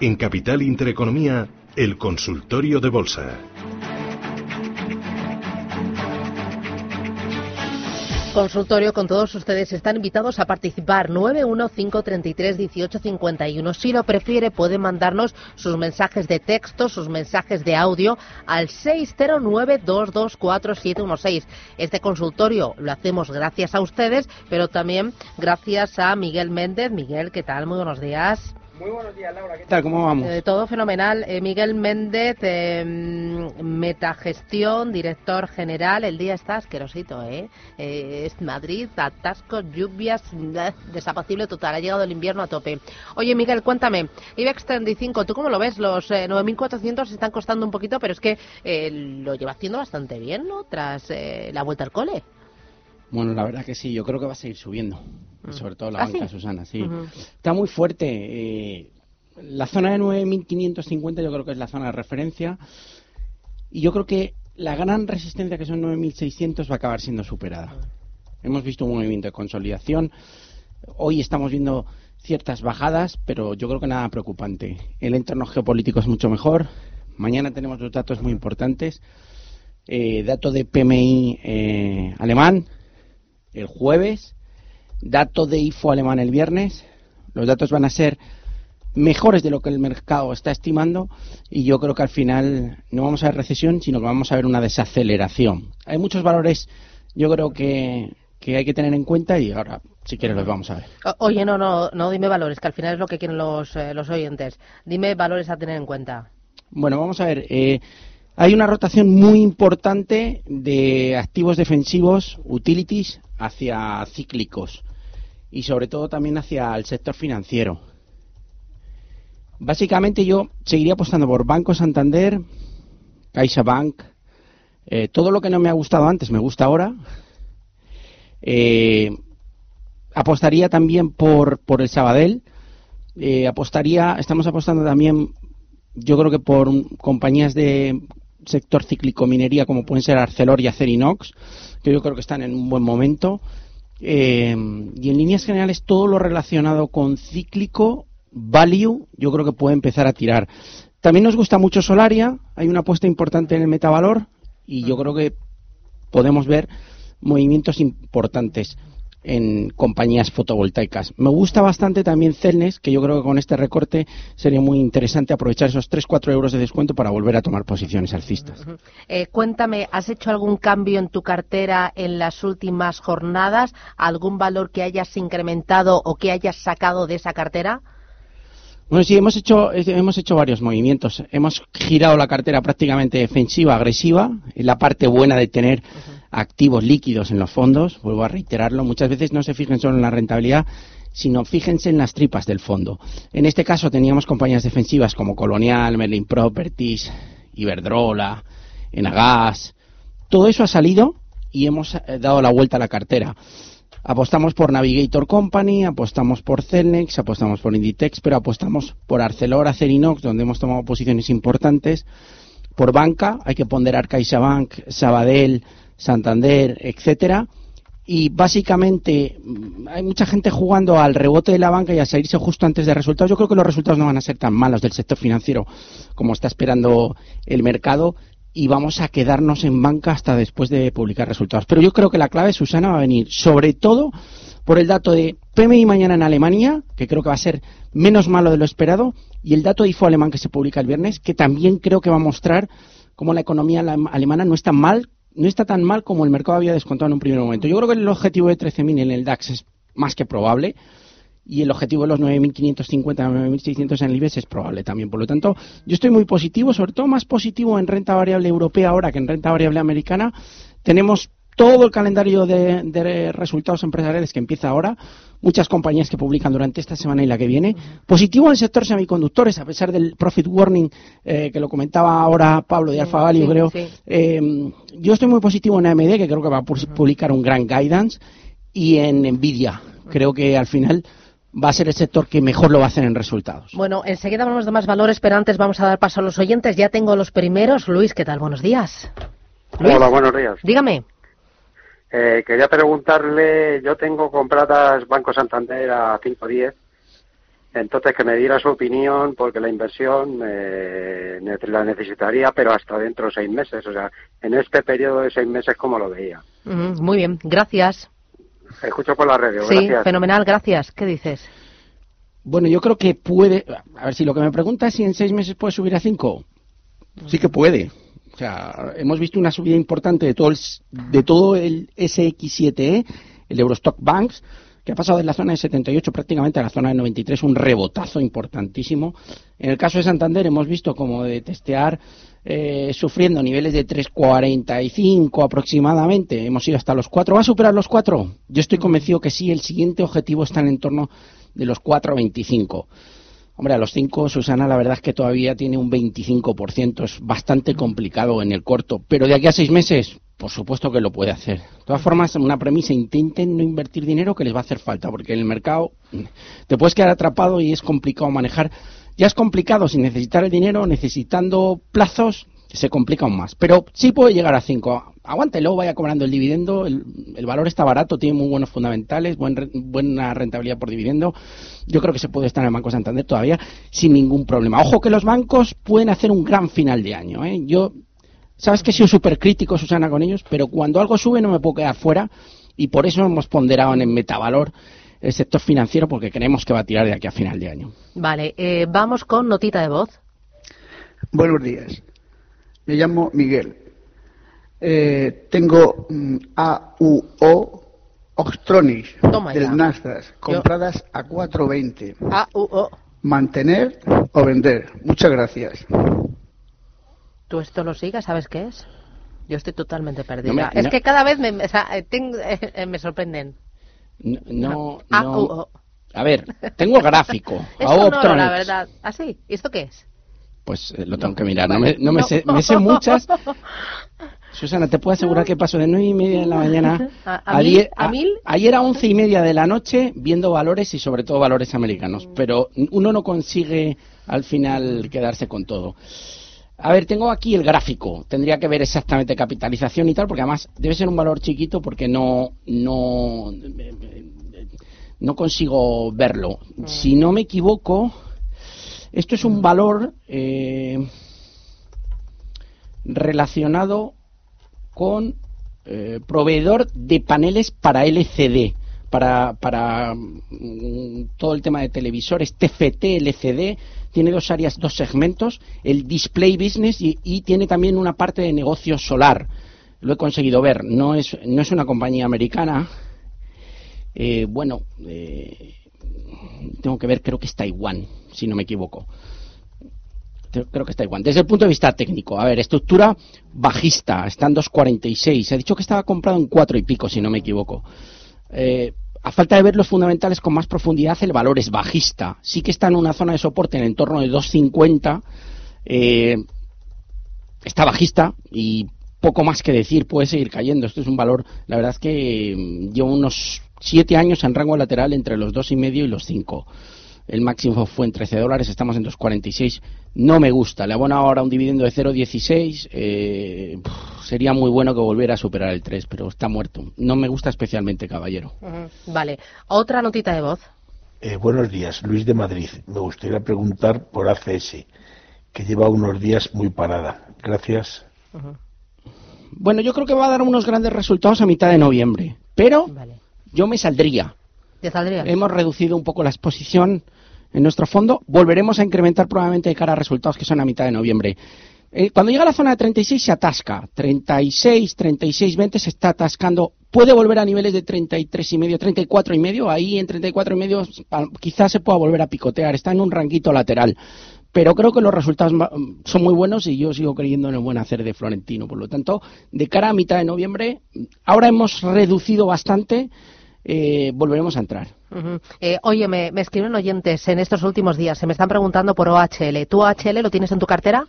En Capital Intereconomía, el consultorio de bolsa. Consultorio con todos ustedes están invitados a participar 915331851. Si lo prefiere puede mandarnos sus mensajes de texto, sus mensajes de audio al 609224716. Este consultorio lo hacemos gracias a ustedes, pero también gracias a Miguel Méndez. Miguel, ¿qué tal? Muy buenos días. Muy buenos días, Laura. ¿Qué tal? ¿Cómo vamos? Eh, todo fenomenal. Eh, Miguel Méndez, eh, Metagestión, director general. El día está asquerosito, ¿eh? Es Madrid, atascos, lluvias, desapacible total. Ha llegado el invierno a tope. Oye, Miguel, cuéntame. IBEX 35, ¿tú cómo lo ves? Los 9.400 están costando un poquito, pero es que lo lleva haciendo bastante bien, ¿no? Tras la vuelta al cole. Bueno, la verdad que sí, yo creo que va a seguir subiendo, mm. sobre todo la ¿Ah, banca, Susana, sí. Está muy fuerte. Eh, la zona de 9.550 yo creo que es la zona de referencia y yo creo que la gran resistencia que son 9.600 va a acabar siendo superada. Hemos visto un movimiento de consolidación. Hoy estamos viendo ciertas bajadas, pero yo creo que nada preocupante. El entorno geopolítico es mucho mejor. Mañana tenemos dos datos muy importantes. Eh, dato de PMI eh, alemán, el jueves, dato de IFO alemán el viernes. Los datos van a ser mejores de lo que el mercado está estimando y yo creo que al final no vamos a ver recesión, sino que vamos a ver una desaceleración. Hay muchos valores, yo creo que, que hay que tener en cuenta y ahora, si quieres, los vamos a ver. oye, no, no, no dime valores, que al final es lo que quieren los, eh, los oyentes. Dime valores a tener en cuenta. Bueno, vamos a ver. Eh, hay una rotación muy importante de activos defensivos, utilities, hacia cíclicos y sobre todo también hacia el sector financiero. Básicamente yo seguiría apostando por Banco Santander, CaixaBank, eh, todo lo que no me ha gustado antes me gusta ahora. Eh, apostaría también por, por el Sabadell. Eh, apostaría, estamos apostando también, yo creo que por compañías de sector cíclico minería como pueden ser Arcelor y Acerinox, que yo creo que están en un buen momento. Eh, y en líneas generales todo lo relacionado con cíclico, value, yo creo que puede empezar a tirar. También nos gusta mucho Solaria, hay una apuesta importante en el metavalor y yo creo que podemos ver movimientos importantes en compañías fotovoltaicas. Me gusta bastante también Celnes, que yo creo que con este recorte sería muy interesante aprovechar esos 3-4 euros de descuento para volver a tomar posiciones alcistas. Eh, cuéntame, ¿has hecho algún cambio en tu cartera en las últimas jornadas? ¿Algún valor que hayas incrementado o que hayas sacado de esa cartera? Bueno, sí, hemos hecho, hemos hecho varios movimientos. Hemos girado la cartera prácticamente defensiva, agresiva, en la parte buena de tener activos líquidos en los fondos, vuelvo a reiterarlo, muchas veces no se fijen solo en la rentabilidad, sino fíjense en las tripas del fondo. En este caso teníamos compañías defensivas como Colonial, Merlin Properties, Iberdrola, Enagas. Todo eso ha salido y hemos eh, dado la vuelta a la cartera. Apostamos por Navigator Company, apostamos por Celnex, apostamos por Inditex, pero apostamos por Arcelor, Acerinox, donde hemos tomado posiciones importantes. Por banca, hay que ponderar CaixaBank, Sabadell, Santander, etcétera. Y básicamente mm, hay mucha gente jugando al rebote de la banca y a salirse justo antes de resultados. Yo creo que los resultados no van a ser tan malos del sector financiero como está esperando el mercado y vamos a quedarnos en banca hasta después de publicar resultados. Pero yo creo que la clave, Susana, va a venir sobre todo por el dato de PMI mañana en Alemania, que creo que va a ser menos malo de lo esperado, y el dato de IFO alemán que se publica el viernes, que también creo que va a mostrar cómo la economía alemana no está mal no está tan mal como el mercado había descontado en un primer momento. Yo creo que el objetivo de 13.000 en el DAX es más que probable y el objetivo de los 9.550, 9.600 en el IBEX es probable también. Por lo tanto, yo estoy muy positivo, sobre todo más positivo en renta variable europea ahora que en renta variable americana. Tenemos todo el calendario de, resultados empresariales que empieza ahora, muchas compañías que publican durante esta semana y la que viene. Positivo en el sector semiconductores, a pesar del profit warning eh, que lo comentaba ahora Pablo de Alfa Value, creo. Eh, yo estoy muy positivo en AMD, que creo que va a publicar un gran guidance, y en Nvidia. Creo que al final va a ser el sector que mejor lo va a hacer en resultados. Bueno, enseguida hablamos de más valores, pero antes vamos a dar paso a los oyentes. Ya tengo los primeros. Luis, ¿qué tal? Buenos días. Hola, buenos días. Dígame. Eh, quería preguntarle, yo tengo compradas Banco Santander a 5.10, entonces que me diera su opinión porque la inversión eh, la necesitaría, pero hasta dentro de seis meses, o sea, en este periodo de seis meses, ¿cómo lo veía? muy bien, gracias. Escucho por la radio, sí, fenomenal, gracias. ¿Qué dices? Bueno, yo creo que puede, a ver si lo que me pregunta es si en seis meses puede subir a cinco, sí que puede o sea, hemos visto una subida importante de todo el, de todo el SX7E, el Eurostock Banks, que ha pasado de la zona de 78 prácticamente a la zona de 93, un rebotazo importantísimo. En el caso de Santander hemos visto como de testear eh, sufriendo niveles de 3,45 aproximadamente, hemos ido hasta los 4. ¿Va a superar los 4? Yo estoy convencido que sí, el siguiente objetivo está en el entorno de los 4,25. Hombre, a los cinco, Susana, la verdad es que todavía tiene un 25%. Es bastante complicado en el corto. Pero de aquí a seis meses, por supuesto que lo puede hacer. De todas formas, una premisa, intenten no invertir dinero que les va a hacer falta, porque en el mercado te puedes quedar atrapado y es complicado manejar. Ya es complicado sin necesitar el dinero, necesitando plazos, se complica aún más. Pero sí puede llegar a 5. Aguántelo, vaya cobrando el dividendo. El, valor está barato, tiene muy buenos fundamentales, buena rentabilidad por dividendo. Yo creo que se puede estar en el Banco Santander todavía sin ningún problema. Ojo que los bancos pueden hacer un gran final de año. ¿eh? Yo, sabes que he sido súper crítico, Susana, con ellos, pero cuando algo sube no me puedo quedar fuera y por eso hemos ponderado en el metavalor el sector financiero porque creemos que va a tirar de aquí a final de año. Vale, eh, vamos con notita de voz. Buenos días. Me llamo Miguel. Eh, tengo mm, AUO Oxtronics del Nasdaq compradas a 4.20. AUO. Mantener o vender. Muchas gracias. ¿Tú esto lo sigas? ¿Sabes qué es? Yo estoy totalmente perdida. es que cada vez me, eh, eh, me sorprenden. No, no, A ver, tengo gráfico. Esto no, la verdad. ¿Ah, sí? ¿Y esto qué es? Pues eh, lo tengo que mirar. No me, no me, sé, me sé muchas. Susana, te puedo asegurar que paso de nueve y media de la mañana a, diez, a, mil? ayer a once y media de la noche viendo valores y sobre todo valores americanos. Pero uno no consigue al final quedarse con todo. A ver, tengo aquí el gráfico. Tendría que ver exactamente capitalización y tal, porque además debe ser un valor chiquito porque no no no consigo verlo. Mm. Si no me equivoco, esto es un valor eh, relacionado con eh, proveedor de paneles para LCD, para, mm, todo el tema de televisores, TFT, LCD, tiene dos áreas, dos segmentos, el display business y, tiene también una parte de negocio solar. Lo he conseguido ver, no es, no es una compañía americana. Eh, bueno, tengo que ver, creo que es Taiwán si no me equivoco. Creo que está igual. Desde el punto de vista técnico, a ver, estructura bajista, está en 2.46. Se ha dicho que estaba comprado en 4 y pico, si no me equivoco. Eh, a falta de ver los fundamentales con más profundidad, el valor es bajista. Sí que está en una zona de soporte en el entorno de 2.50. Eh, está bajista y poco más que decir, puede seguir cayendo. Esto es un valor, la verdad es que mm, lleva unos 7 años en rango lateral entre los 2,5 y los 5 el máximo fue en 13 dólares, estamos en 2,46. No me gusta, le abono ahora un dividendo de 0,16. Eh, sería muy bueno que volviera a superar el 3, pero está muerto. No me gusta especialmente, caballero. Vale, otra notita de voz. Eh, buenos días, Luis de Madrid. Me gustaría preguntar por ACS, que lleva unos días muy parada. Gracias. Bueno, yo creo que va a dar unos grandes resultados a mitad de noviembre, pero yo me saldría. Hemos reducido un poco la exposición en nuestro fondo. Volveremos a incrementar probablemente de cara a resultados que son a mitad de noviembre. Eh, cuando llega a la zona de 36 se atasca. 36, 36, 20 se está atascando. Puede volver a niveles de 33 y medio, 34 y medio. Ahí en 34 y medio quizás se pueda volver a picotear. Está en un ranguito lateral. pero creo que los resultados ma- son muy buenos y yo sigo creyendo en el buen hacer de Florentino. Por lo tanto, de cara a mitad de noviembre, ahora hemos reducido bastante, eh, volveremos a entrar. Eh, oye, me, me escriben oyentes en estos últimos días, se me están preguntando por OHL. ¿Tú OHL lo tienes en tu cartera?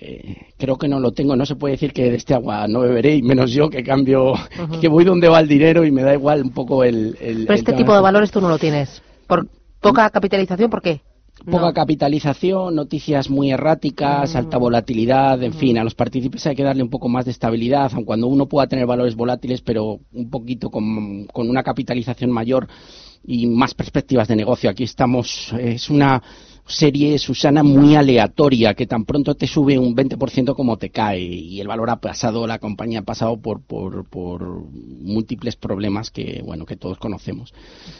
Eh, creo que no lo tengo, no se puede decir que de este agua no beberé, y menos yo que cambio, que voy donde va el dinero y me da igual un poco el... el- Pero este tipo de este. valores tú no lo tienes. ¿Por poca capitalización? ¿Por qué? Poca No. capitalización, noticias muy erráticas, Mm. alta volatilidad, en fin, a los partícipes hay que darle un poco más de estabilidad, aun cuando uno pueda tener valores volátiles, pero un poquito con, con una capitalización mayor y más perspectivas de negocio. Aquí estamos, es una serie, Susana, muy aleatoria, que tan pronto te sube un 20% como te cae, y el valor ha pasado, la compañía ha pasado por, por, por múltiples problemas que, bueno, que todos conocemos.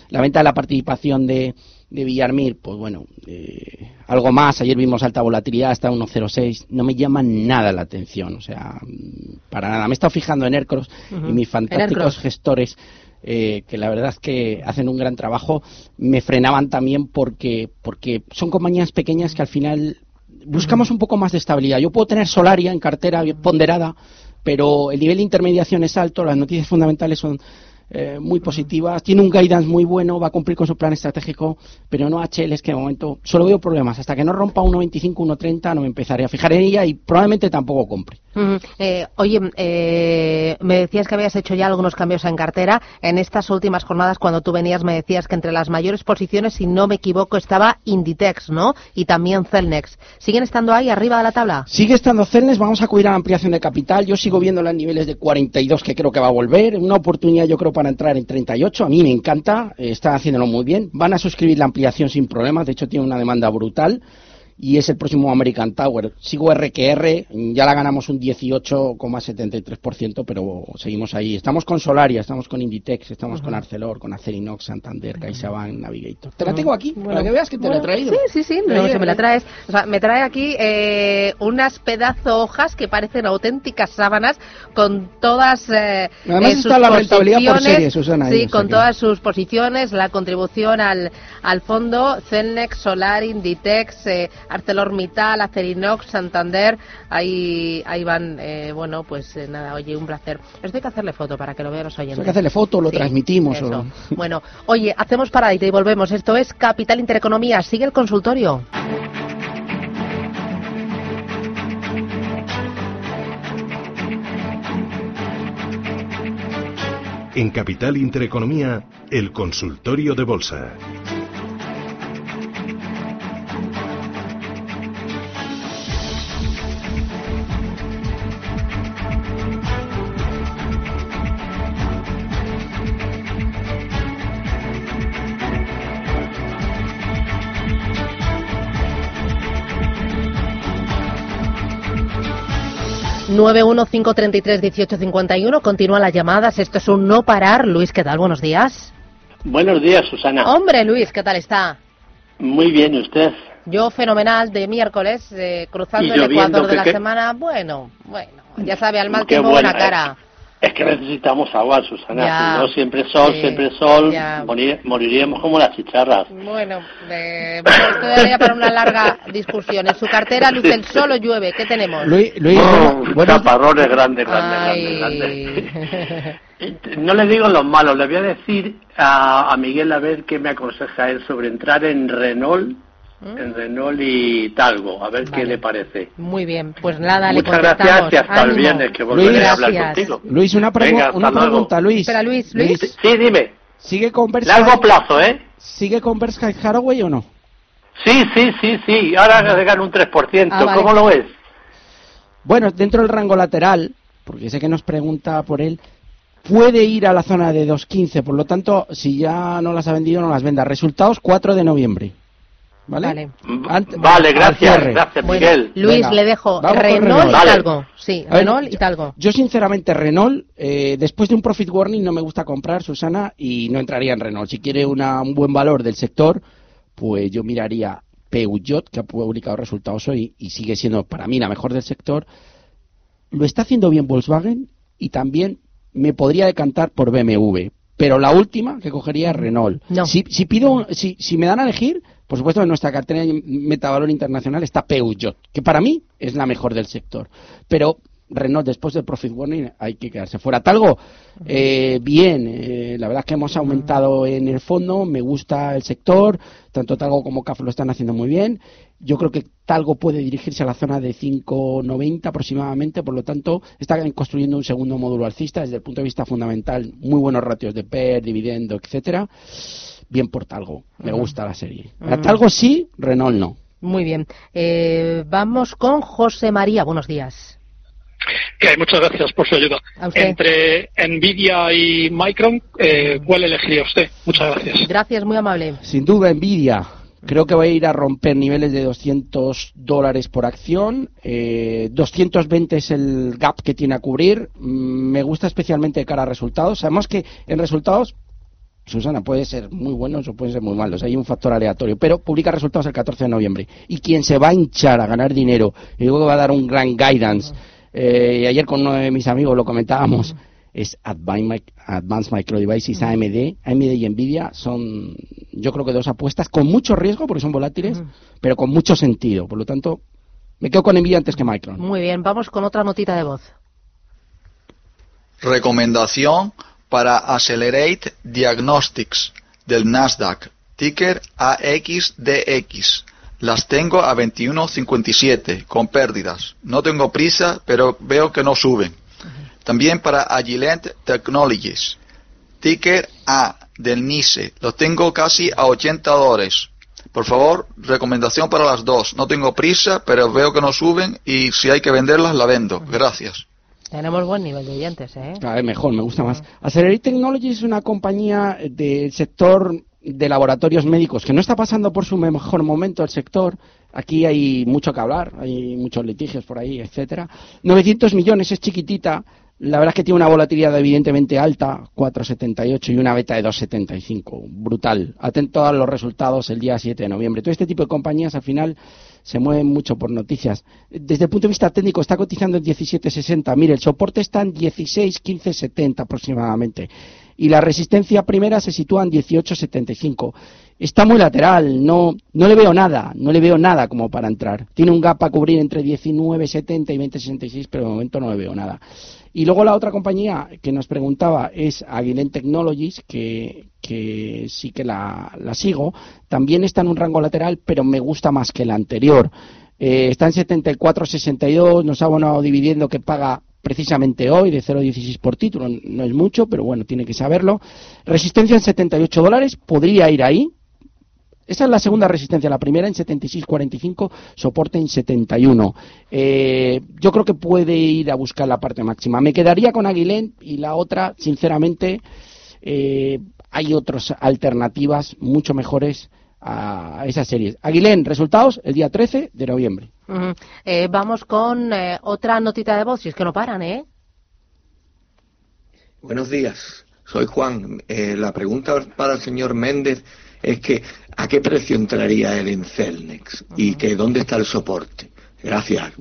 La venta de la participación de, de Villarmir, pues bueno, eh, algo más. Ayer vimos alta volatilidad hasta 1.06. No me llama nada la atención, o sea, mm, para nada. Me he estado fijando en Aircross y mis fantásticos gestores, eh, que la verdad es que hacen un gran trabajo, me frenaban también porque, porque son compañías pequeñas que al final buscamos un poco más de estabilidad. Yo puedo tener Solaria en cartera ponderada, pero el nivel de intermediación es alto, las noticias fundamentales son eh, muy positivas, tiene un guidance muy bueno, va a cumplir con su plan estratégico, pero no HL es que de momento solo veo problemas. Hasta que no rompa 1.25, 1.30 no me empezaré a fijar en ella y probablemente tampoco compre. Eh, oye, eh, me decías que habías hecho ya algunos cambios en cartera. En estas últimas jornadas, cuando tú venías, me decías que entre las mayores posiciones, si no me equivoco, estaba Inditex, ¿no? Y también Celnex. ¿Siguen estando ahí arriba de la tabla? Sigue estando Celnes, vamos a acudir a la ampliación de capital. Yo sigo viendo en niveles de 42 que creo que va a volver. Una oportunidad yo creo para entrar en 38. A mí me encanta, eh, están haciéndolo muy bien. Van a suscribir la ampliación sin problemas, de hecho tiene una demanda brutal. Y es el próximo American Tower. Sigo RQR, ya la ganamos un 18,73%, pero seguimos ahí. Estamos con Solaria, estamos con Inditex, estamos con Arcelor, con Acerinox, Santander, CaixaBank, Navigator. Te la tengo aquí, para que veas que te la he Bueno, traído. Sí, sí, sí, no, ayer, se me la traes. O sea, me trae aquí eh, unas pedazo hojas que parecen auténticas sábanas con todas eh, Además eh, sus está la rentabilidad por posiciones. serie, Susana, Sí, con todas sus posiciones, la contribución al, al fondo, Celnex, Solar, Inditex, eh, ArcelorMittal, Acerinox, Santander, ahí, ahí van, eh, bueno, pues eh, nada, oye, un placer. Esto hay que hacerle foto para que lo vean los oyentes. Hay que hacerle foto, lo Sí, transmitimos. eso. o- Bueno, oye, hacemos paradita y volvemos. Esto es Capital Intereconomía. Sigue el consultorio. En Capital Intereconomía, el consultorio de bolsa. Uno Continúa las llamadas. Esto es un no parar. Luis, ¿qué tal? Buenos días. Buenos días, Susana. Hombre, Luis, ¿qué tal está? Muy bien, ¿y usted? Yo fenomenal de miércoles, eh, cruzando el ecuador de la qué- semana. Bueno, bueno, ya sabe, al mal tiempo buena, buena cara. Es que necesitamos agua, Susana. Ya. Si no, siempre sol, Sí, siempre sol. morir- moriríamos como las chicharras. Bueno, eh, esto daría para una larga discusión. En su cartera luce el sol o llueve. ¿Qué tenemos? Luis, Luis, Oh, bueno, chaparrones grandes, grandes, grandes. No le digo los malos, le voy a decir a, a Miguel a ver qué me aconseja él sobre entrar en Renault, en Renault y Talgo, a ver qué ¿Mm? Le parece. Muy bien, pues nada, le Muchas contestamos. gracias y hasta el viernes que volveré Luis, a hablar gracias. contigo. Luis, una, pregu- Venga, una pregunta, Luis. Espera, Luis, Luis. Sí, dime. ¿Sigue con Largo plazo, ¿eh? ¿Sigue con Berkshire Hathaway o no? Sí, sí, sí, sí. Ahora le gana un 3%. Ah, vale. ¿Cómo lo ves? Bueno, dentro del rango lateral, porque sé que nos pregunta por él, puede ir a la zona de 2.15, por lo tanto, si ya no las ha vendido, no las venda. Resultados 4 de noviembre. ¿Vale? Gracias, gracias, Bueno, Miguel. Luis, Venga, le dejo Renault, Renault. y Vale. Talgo. Sí, ver, Renault y Talgo. Yo, sinceramente, Renault, eh, después de un profit warning, no me gusta comprar, Susana, y no entraría en Renault. Si quiere una- un buen valor del sector, pues yo miraría Peugeot, que ha publicado resultados hoy y sigue siendo para mí la mejor del sector. Lo está haciendo bien Volkswagen y también me podría decantar por BMW. Pero la última que cogería es Renault. No. Si, si pido, si, si me dan a elegir, Por supuesto, en nuestra cartera de metavalor internacional está Peugeot, que para mí es la mejor del sector. Pero Renault después del profit warning hay que quedarse fuera. Talgo, eh, bien, eh, la verdad es que hemos aumentado en el fondo, me gusta el sector, tanto Talgo como CAF lo están haciendo muy bien. Yo creo que Talgo puede dirigirse a la zona de 5,90 aproximadamente, por lo tanto está construyendo un segundo módulo alcista desde el punto de vista fundamental, muy buenos ratios de PER, dividendo, etcétera. Bien por Talgo, me gusta la serie. Talgo sí, Renault no. Muy bien. Eh, vamos con José María. Buenos días. Que muchas gracias por su ayuda. Entre Nvidia y Micron, eh, ¿cuál elegiría usted? Muchas gracias. Gracias, muy amable. Sin duda, Nvidia. Creo que va a ir a romper niveles de 200 dólares por acción. Eh, 220 es el gap que tiene a cubrir. Mm, me gusta especialmente de cara a resultados. Sabemos que en resultados Susana, puede ser muy buenos o pueden ser muy malos, hay un factor aleatorio, pero publica resultados el 14 de noviembre. Y quien se va a hinchar a ganar dinero y luego va a dar un gran guidance eh, y ayer con uno de mis amigos lo comentábamos, es Advanced Micro Devices AMD. AMD y Nvidia son, yo creo que dos apuestas con mucho riesgo porque son volátiles, pero con mucho sentido. Por lo tanto, me quedo con Nvidia antes que Micron. Muy bien, vamos con otra notita de voz. Recomendación para Accelerate Diagnostics del Nasdaq, ticker AXDX. Las tengo a 21.57 con pérdidas. No tengo prisa, pero veo que no suben. También para Agilent Technologies. Ticker A del NICE. Los tengo casi a 80 dólares. Por favor, recomendación para las dos. No tengo prisa, pero veo que no suben y si hay que venderlas, la vendo. Gracias. Tenemos buen nivel de oyentes, ¿eh? Mejor, me gusta más. Accelerate Technologies es una compañía del sector de laboratorios médicos, que no está pasando por su mejor momento el sector. Aquí hay mucho que hablar, hay muchos litigios por ahí, etcétera. 900 millones es chiquitita. La verdad es que tiene una volatilidad evidentemente alta, 4,78 y una beta de 2,75. Brutal. Atento a los resultados el día 7 de noviembre. Todo este tipo de compañías al final se mueven mucho por noticias. Desde el punto de vista técnico está cotizando en 17,60. Mire, el soporte está en 16, 70 aproximadamente y la resistencia primera se sitúa en 18.75. Está muy lateral, no, no le veo nada, no le veo nada como para entrar. Tiene un gap a cubrir entre 19.70 y 20.66, pero de momento no le veo nada. Y luego la otra compañía que nos preguntaba es Aguilent Technologies, que, que sí que la, la, sigo. También está en un rango lateral, pero me gusta más que la anterior. Eh, está en 74.62, nos ha abonado dividiendo que paga precisamente hoy de 0,16 por título, no es mucho, pero bueno, tiene que saberlo. Resistencia en 78 dólares, podría ir ahí. Esa es la segunda resistencia, la primera en 76.45, soporte en 71. Eh, yo creo que puede ir a buscar la parte máxima. Me quedaría con Aguilén y la otra, sinceramente, eh, hay otras alternativas mucho mejores a esas series. Aguilén, resultados el día 13 de noviembre. Eh, vamos con eh, otra notita de voz, si es que no paran, ¿eh? Buenos días, soy Juan. Eh, la pregunta para el señor Méndez es que ¿a qué precio entraría él en Celnex? ¿Y que dónde está el soporte? Gracias.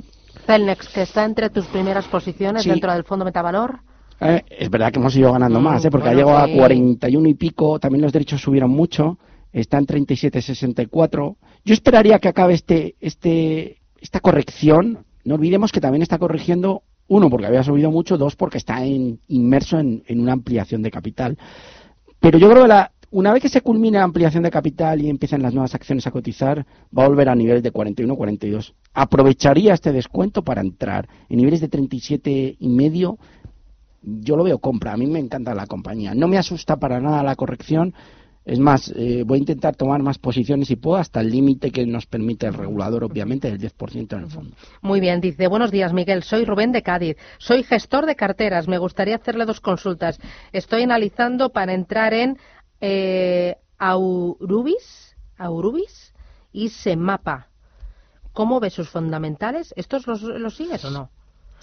Celnex, que está entre tus primeras posiciones dentro del Fondo Metavalor. es verdad que hemos ido ganando mm, más, porque ha llegado a 41 y pico, también los derechos subieron mucho, está en 37.64. Yo esperaría que acabe este, este, esta corrección, no olvidemos que también está corrigiendo, uno, porque había subido mucho, dos, porque está inmerso en, una ampliación de capital. Pero yo creo que la, una vez que se culmine la ampliación de capital y empiecen las nuevas acciones a cotizar, va a volver a niveles de 41-42. Aprovecharía este descuento para entrar en niveles de 37 y medio. Yo lo veo compra, a mí me encanta la compañía. No me asusta para nada la corrección es más, eh, voy a intentar tomar más posiciones si puedo hasta el límite que nos permite el regulador, obviamente, del 10% en el fondo. Muy bien, dice, buenos días Miguel, soy Rubén de Cádiz, soy gestor de carteras, me gustaría hacerle dos consultas. Estoy analizando para entrar en eh, Aurubis, Aurubis y Semapa. ¿Cómo ve sus fundamentales? ¿Estos los, los sigues o no?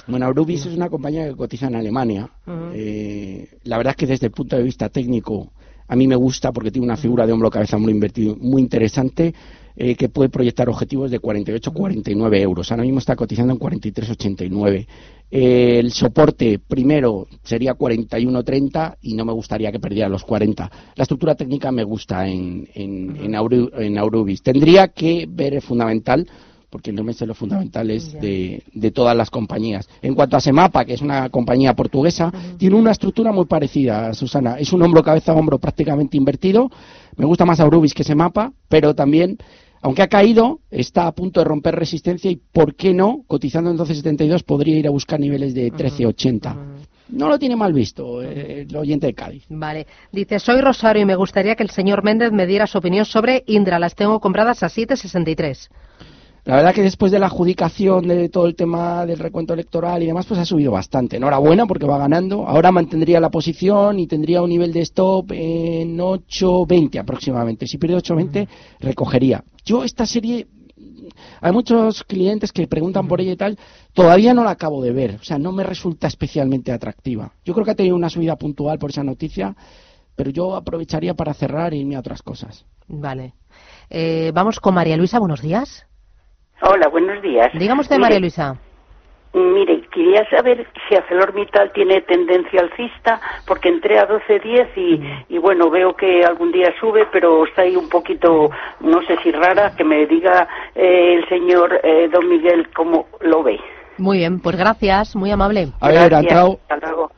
Bueno, Aurubis es una compañía que cotiza en Alemania. Eh, la verdad es que desde el punto de vista técnico a mí me gusta porque tiene una figura de hombro cabeza muy invertido muy interesante eh, que puede proyectar objetivos de 48-49 euros. Ahora mismo está cotizando en 43,89. Eh, el soporte primero sería 41.30 y no me gustaría que perdiera los 40. La estructura técnica me gusta en, en, en, Aurubis. Tendría que ver el fundamental porque no me sé los fundamentales de, de, todas las compañías. En cuanto a Semapa, que es una compañía portuguesa, tiene una estructura muy parecida, Susana. Es un hombro, cabeza, hombro prácticamente invertido. Me gusta más Aurubis que Semapa, pero también aunque ha caído, está a punto de romper resistencia y, ¿por qué no? Cotizando en 12.72 podría ir a buscar niveles de 13.80. No lo tiene mal visto eh, el oyente de Cádiz. Vale. Dice, soy Rosario y me gustaría que el señor Méndez me diera su opinión sobre Indra. Las tengo compradas a 7.63. La verdad que después de la adjudicación de todo el tema del recuento electoral y demás, pues ha subido bastante. Enhorabuena porque va ganando. Ahora mantendría la posición y tendría un nivel de stop en 8.20 aproximadamente. Si pierde 8.20, recogería. Yo esta serie, hay muchos clientes que preguntan por ella y tal, todavía no la acabo de ver. O sea, no me resulta especialmente atractiva. Yo creo que ha tenido una subida puntual por esa noticia, pero yo aprovecharía para cerrar y irme a otras cosas. Vale. Eh, vamos con María Luisa, buenos días. Hola, buenos días. Dígame usted, María Luisa. Mire, quería saber si ArcelorMittal tiene tendencia alcista, porque entré a 12.10 y, mm. y bueno, veo que algún día sube, pero está ahí un poquito, no sé si rara, que me diga eh, el señor eh, Don Miguel cómo lo ve. Muy bien, pues gracias, muy amable. A ver, ha entrado,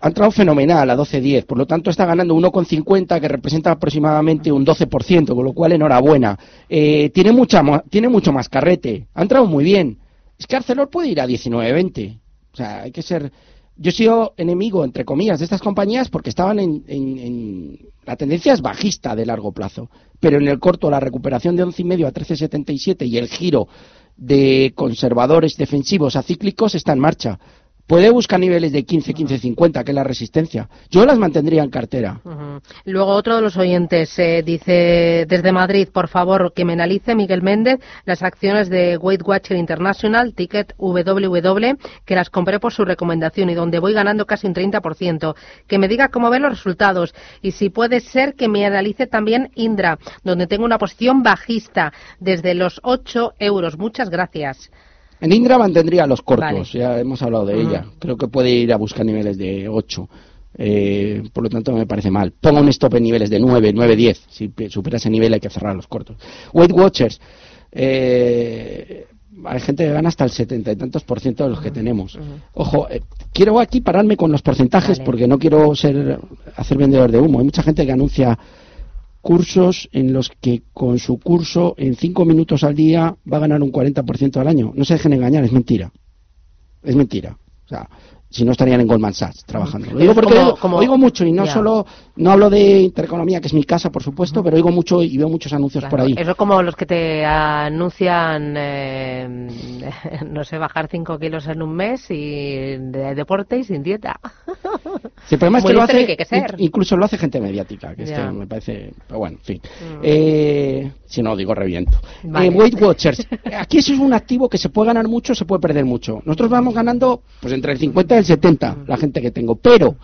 ha entrado fenomenal a 12.10, por lo tanto está ganando 1,50 que representa aproximadamente un 12%, con lo cual enhorabuena. Eh, tiene, mucha, tiene mucho más carrete, ha entrado muy bien. Es que Arcelor puede ir a 19.20, o sea, hay que ser... Yo he sido enemigo, entre comillas, de estas compañías porque estaban en, en, La tendencia es bajista de largo plazo, pero en el corto la recuperación de 11,5 a 13,77 y el giro de conservadores defensivos a cíclicos está en marcha. Puede buscar niveles de 15, 15, 50, que es la resistencia. Yo las mantendría en cartera. Luego otro de los oyentes eh, dice desde Madrid, por favor, que me analice Miguel Méndez las acciones de Weight Watcher International, ticket WW, que las compré por su recomendación y donde voy ganando casi un 30%. Que me diga cómo ven los resultados y si puede ser que me analice también Indra, donde tengo una posición bajista desde los 8 euros. Muchas gracias. En Indra mantendría los cortos, ya hemos hablado de ella. Creo que puede ir a buscar niveles de 8. Eh, por lo tanto, me parece mal. Ponga un stop en niveles de 9, 9, 10. Si supera ese nivel hay que cerrar los cortos. Weight Watchers. Eh, hay gente que gana hasta el setenta y tantos por ciento de los que tenemos. Ojo, eh, quiero aquí pararme con los porcentajes porque no quiero ser hacer vendedor de humo. Hay mucha gente que anuncia cursos en los que con su curso en cinco minutos al día va a ganar un 40% al año. No se dejen engañar, es mentira. Es mentira. O sea, si no estarían en Goldman Sachs trabajando. Lo digo porque oigo, mucho y no solo, no hablo de intereconomía, que es mi casa, por supuesto, pero oigo mucho y veo muchos anuncios por ahí. Eso es como los que te anuncian, eh, no sé, bajar 5 kilos en un mes y de deporte y sin dieta. el problema es que lo hace, incluso lo hace gente mediática, que que me parece, pero bueno, en fin. Mm. Eh, si no, digo reviento. Eh, Weight Watchers, aquí eso es un activo que se puede ganar mucho, se puede perder mucho. Nosotros vamos ganando pues entre el 50 y el 70, la gente que tengo, pero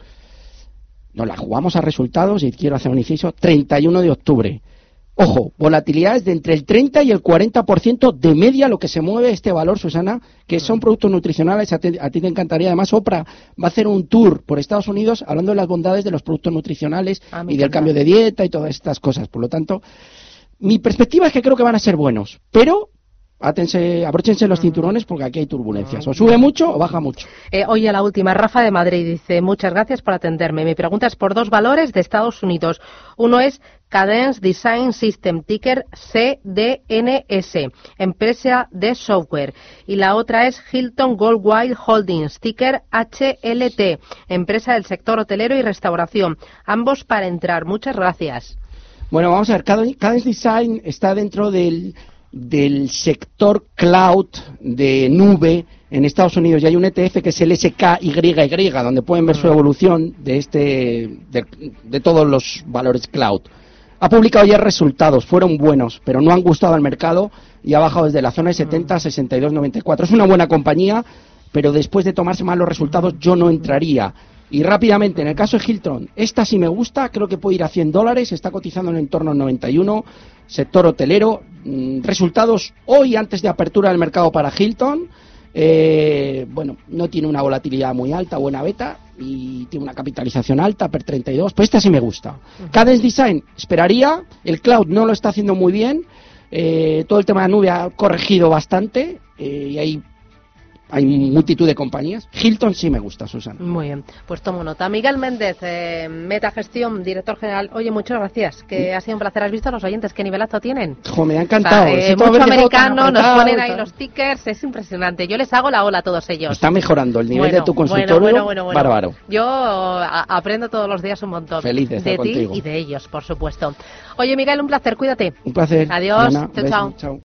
nos la jugamos a resultados y quiero hacer un inciso, 31 de octubre. Ojo, volatilidades de entre el 30 y el 40% de media lo que se mueve este valor, Susana, que son productos nutricionales. A ti, te encantaría. Además, Oprah va a hacer un tour por Estados Unidos hablando de las bondades de los productos nutricionales ah, y del cambio de dieta y todas estas cosas. Por lo tanto, mi perspectiva es que creo que van a ser buenos, pero Átense, abróchense los cinturones porque aquí hay turbulencias. O sube mucho o baja mucho. Eh, oye, la última. Rafa de Madrid dice, muchas gracias por atenderme. Mi pregunta es por dos valores de Estados Unidos. Uno es Cadence Design System, ticker CDNS, empresa de software. Y la otra es Hilton Goldwire Holdings, ticker HLT, empresa del sector hotelero y restauración. Ambos para entrar. Muchas gracias. Bueno, vamos a ver. Cadence Design está dentro del del sector cloud de nube en Estados Unidos y hay un ETF que es el SKYY, donde pueden ver su evolución de, este, de, todos los valores cloud. Ha publicado ya resultados, fueron buenos, pero no han gustado al mercado y ha bajado desde la zona de 70 a 62,94. Es una buena compañía, pero después de tomarse malos resultados yo no entraría. Y rápidamente, en el caso de Hilton, esta sí me gusta, creo que puede ir a 100 dólares, está cotizando en el entorno 91, sector hotelero, resultados hoy antes de apertura del mercado para Hilton, eh, bueno, no tiene una volatilidad muy alta, buena beta, y tiene una capitalización alta, per 32, pues esta sí me gusta. Cadence Design, esperaría, el cloud no lo está haciendo muy bien, eh, todo el tema de la nube ha corregido bastante, eh, y hay hay multitud de compañías. Hilton sí me gusta, Susana. Muy bien, pues tomo nota. Miguel Méndez, eh, Metagestión, director general. Oye, muchas gracias, que ha sido un placer. ¿Has visto a los oyentes qué nivelazo tienen? Jo, me ha encantado. O mucho americano, nos ponen ahí los tickers, es impresionante. Yo les hago la ola a todos ellos. Está mejorando el nivel de tu consultorio, bárbaro. Yo aprendo todos los días un montón. Feliz de, de ti y de ellos, por supuesto. Oye, Miguel, un placer, cuídate. Un placer. Adiós. chao, chao.